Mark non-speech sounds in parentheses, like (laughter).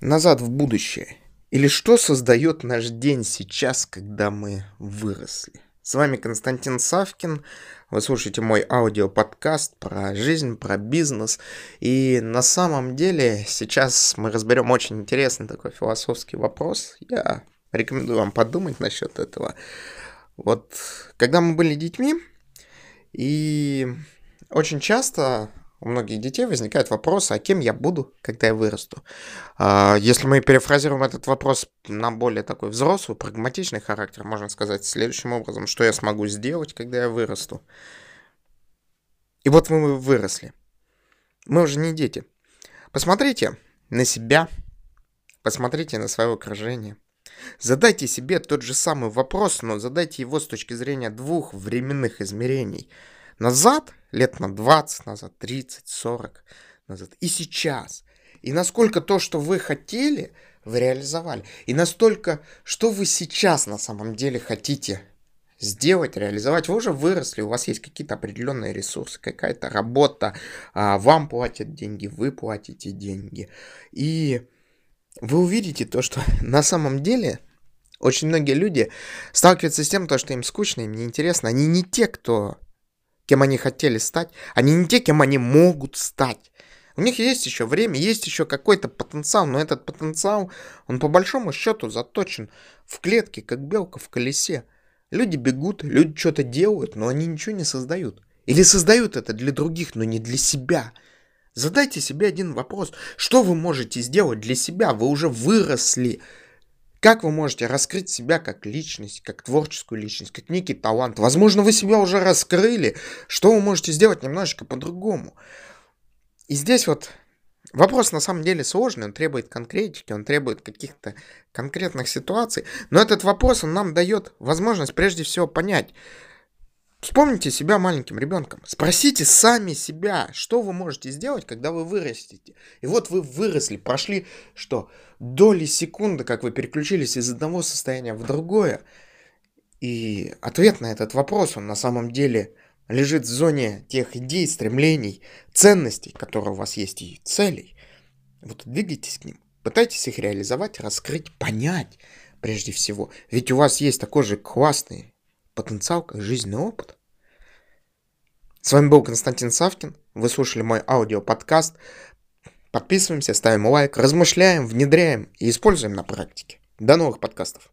назад в будущее? Или что создает наш день сейчас, когда мы выросли? С вами Константин Савкин. Вы слушаете мой аудиоподкаст про жизнь, про бизнес. И на самом деле сейчас мы разберем очень интересный такой философский вопрос. Я рекомендую вам подумать насчет этого. Вот когда мы были детьми, и очень часто у многих детей возникает вопрос, а кем я буду, когда я вырасту? А, если мы перефразируем этот вопрос на более такой взрослый, прагматичный характер, можно сказать следующим образом, что я смогу сделать, когда я вырасту. И вот мы выросли. Мы уже не дети. Посмотрите на себя, посмотрите на свое окружение. Задайте себе тот же самый вопрос, но задайте его с точки зрения двух временных измерений – назад, лет на 20 назад, 30, 40 назад, и сейчас. И насколько то, что вы хотели, вы реализовали. И настолько, что вы сейчас на самом деле хотите сделать, реализовать. Вы уже выросли, у вас есть какие-то определенные ресурсы, какая-то работа, а, вам платят деньги, вы платите деньги. И вы увидите то, что (laughs) на самом деле очень многие люди сталкиваются с тем, то, что им скучно, им неинтересно. Они не те, кто кем они хотели стать, они не те, кем они могут стать. У них есть еще время, есть еще какой-то потенциал, но этот потенциал, он по большому счету заточен в клетке, как белка в колесе. Люди бегут, люди что-то делают, но они ничего не создают. Или создают это для других, но не для себя. Задайте себе один вопрос. Что вы можете сделать для себя? Вы уже выросли. Как вы можете раскрыть себя как личность, как творческую личность, как некий талант? Возможно, вы себя уже раскрыли. Что вы можете сделать немножечко по-другому? И здесь вот вопрос на самом деле сложный, он требует конкретики, он требует каких-то конкретных ситуаций. Но этот вопрос, он нам дает возможность прежде всего понять, Вспомните себя маленьким ребенком. Спросите сами себя, что вы можете сделать, когда вы вырастете. И вот вы выросли, прошли что? Доли секунды, как вы переключились из одного состояния в другое. И ответ на этот вопрос, он на самом деле лежит в зоне тех идей, стремлений, ценностей, которые у вас есть, и целей. Вот двигайтесь к ним. Пытайтесь их реализовать, раскрыть, понять прежде всего. Ведь у вас есть такой же классный потенциал как жизненный опыт. С вами был Константин Савкин. Вы слушали мой аудиоподкаст. Подписываемся, ставим лайк, размышляем, внедряем и используем на практике. До новых подкастов.